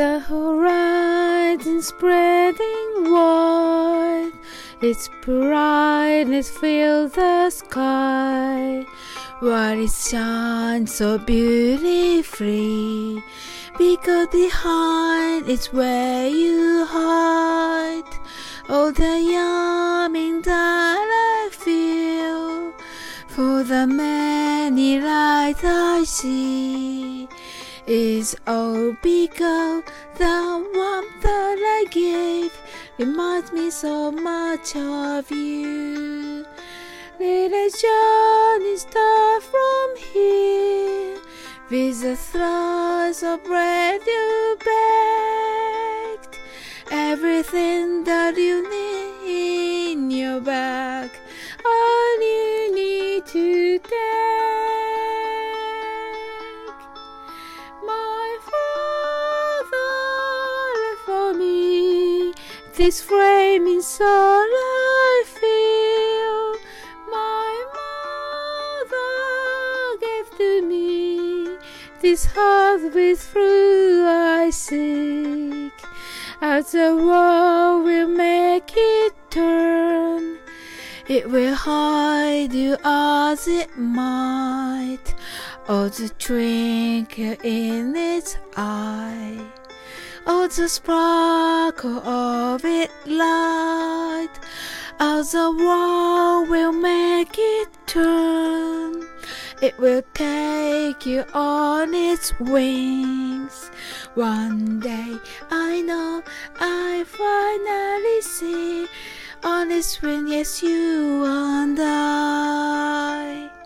The horizon spreading wide, its brightness fills the sky. While it shines so beautifully, because behind it's where you hide. All the yearning that I feel for the many lights I see is all because the warmth that I gave reminds me so much of you. A journey start from here with the slice of bread you baked. Everything that you need in your bag, this framing soul I feel. My mother gave to me this heart with fruit I seek. As the world will make it turn, it will hide you as it might. Oh, the twinkle in its eye. Oh, the sparkle of its light. As the world will make it turn, it will take you on its wings. One day I know I finally see on its wing, yes, you and I.「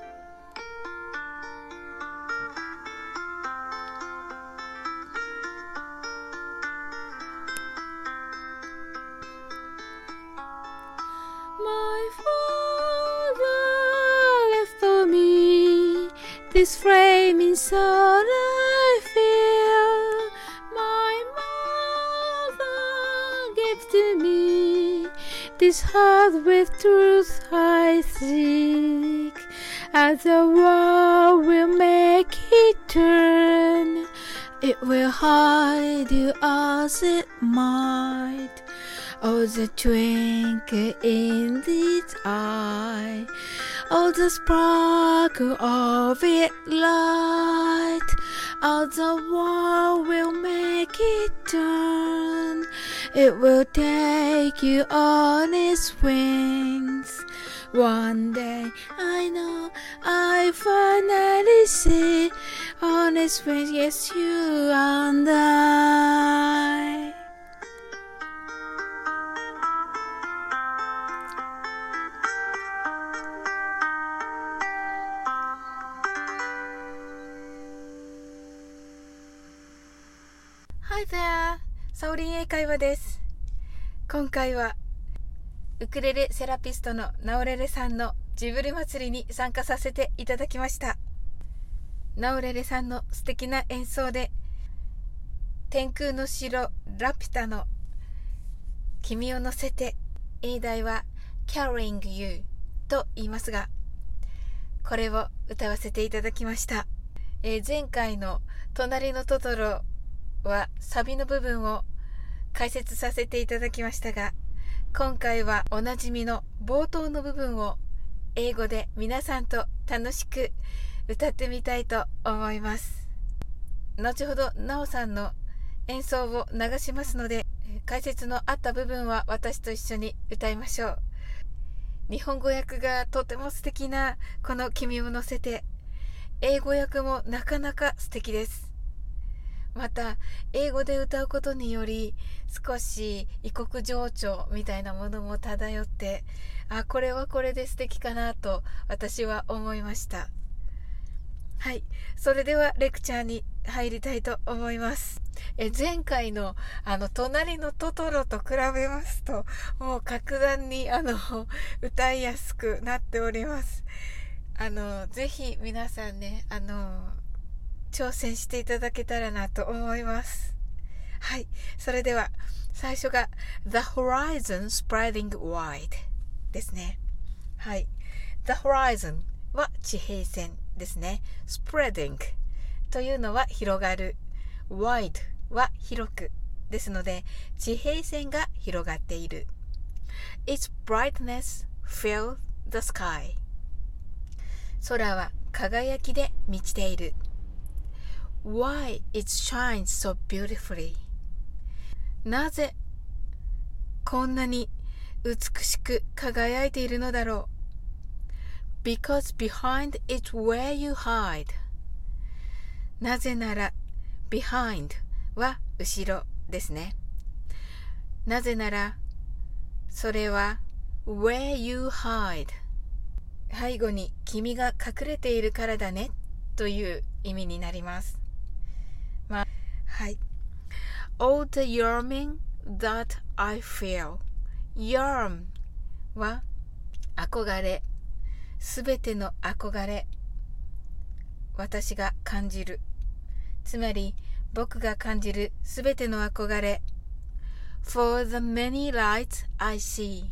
this framing soul I feel. My mother gave to me this heart with truth I seek. As the world will make it turn, it will hide you as it might. Oh, the twinkle in its eye. Oh, the sparkle of its light. Oh, the world will make it turn. It will take you on its wings. One day I know I finally see on its wings, yes, you and I. サオリン英会話です。今回は、ウクレレセラピストのナオレレさんのジブリ祭りに参加させていただきました。ナオレレさんの素敵な演奏で、天空の城ラピュタの君を乗せて、英題は Carrying You と言いますが、これを歌わせていただきました。えー前回の隣のトトロはサビの部分を解説させていただきましたが、今回はおなじみの冒頭の部分を英語で皆さんと楽しく歌ってみたいと思います。後ほどなおさんの演奏を流しますので、解説のあった部分は私と一緒に歌いましょう。日本語訳がとても素敵なこの君を乗せて、英語訳もなかなか素敵です。また英語で歌うことにより少し異国情緒みたいなものも漂ってあこれはこれで素敵かなと私は思いました。はい。それではレクチャーに入りたいと思います。え前回のあの隣のトトロと比べますともう格段にあの歌いやすくなっております。あのぜひ皆さんねあの挑戦していただけたらなと思います。はい。それでは、最初が The Horizon Spreading Wide ですね。はい。The Horizon は地平線ですね。Spreading というのは広がる。Wide は広くですので地平線が広がっている Its brightness filled the sky 空は輝きで満ちている Why it shines so beautifully なぜこんなに美しく輝いているのだろう Because behind it where you hide なぜなら behind は後ろですねなぜならそれは where you hide 背後に君が隠れているからだねという意味になりますまあはい All the yearning that I feel yearn は憧れすべての憧れ私が感じるつまり僕が感じるすべての憧れ For the many lights I see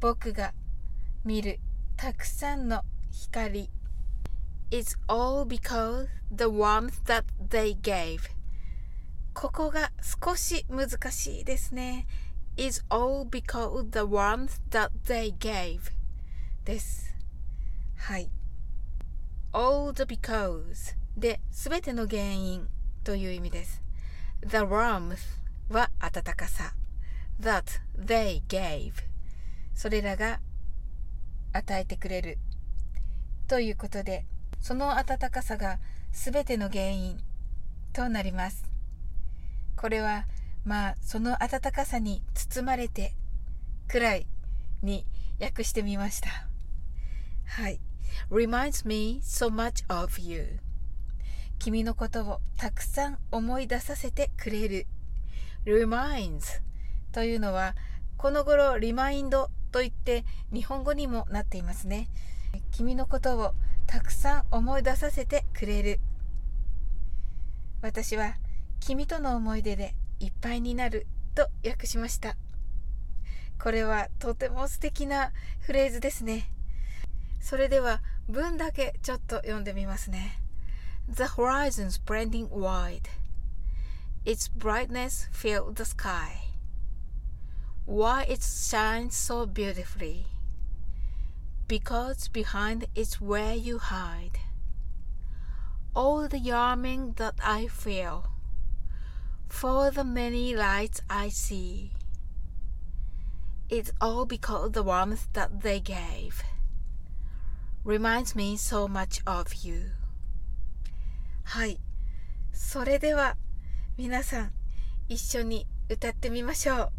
僕が見るたくさんの光 It's all because the warmth that they gave ここが少し難しいですね It's all because the warmth that they gave ですはい all the because で、すべての原因という意味です。The warmth は暖かさ。that they gave それらが与えてくれるということでその暖かさがすべての原因となります。これはまあその暖かさに包まれてくらいに訳してみました。はい。Reminds me so much of you. 君のことをたくさん思い出させてくれる。Reminds というのはこの頃リマインドといって日本語にもなっていますね。君のことをたくさん思い出させてくれる。私は君との思い出でいっぱいになると訳しました。これはとても素敵なフレーズですね。それでは文だけちょっと読んでみますね。The horizon spreading wide. Its brightness filled the sky. Why it shines so beautifully. Because behind it's where you hide All the yearning that I feel For the many lights I see It's all because the warmth that they gave reminds me so much of you はいそれでは皆さん一緒に歌ってみましょう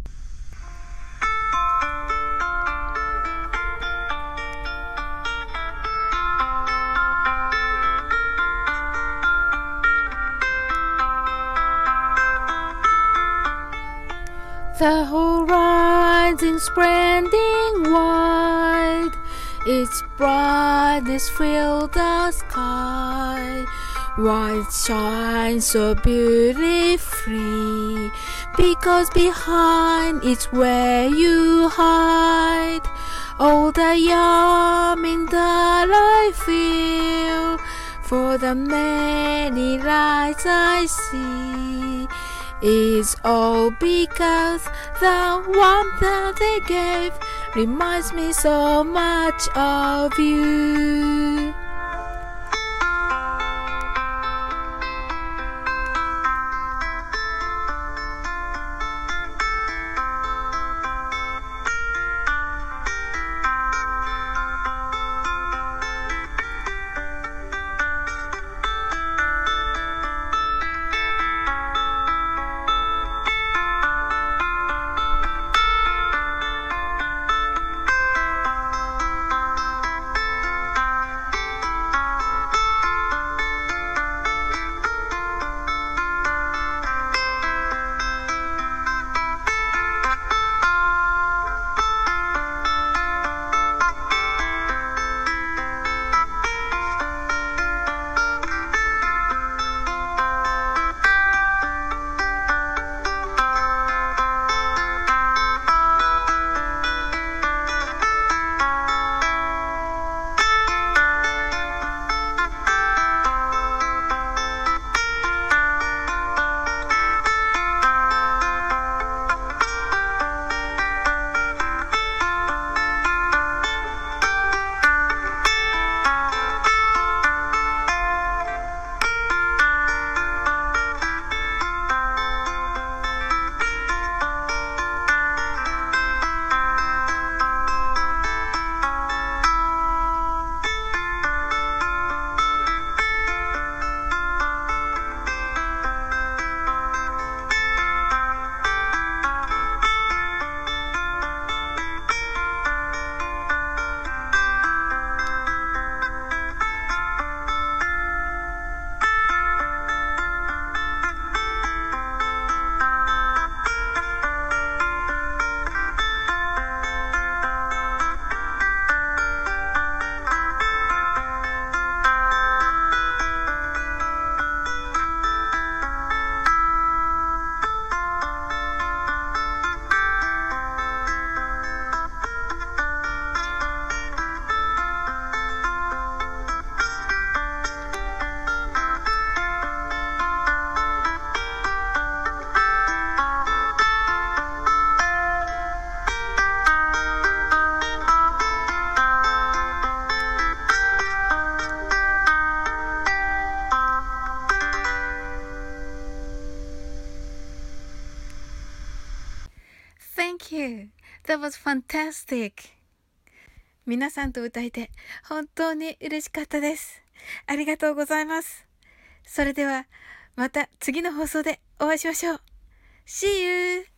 The horizon spreading wide, its brightness filled the sky. White shines so beautifully, because behind it's where you hide. All the yearning that I feel for the many lights I see is all because the warmth that they gave reminds me so much of you. That was fantastic. 皆さんと歌えて本当に嬉しかったです。ありがとうございます。それではまた次の放送でお会いしましょう。See you!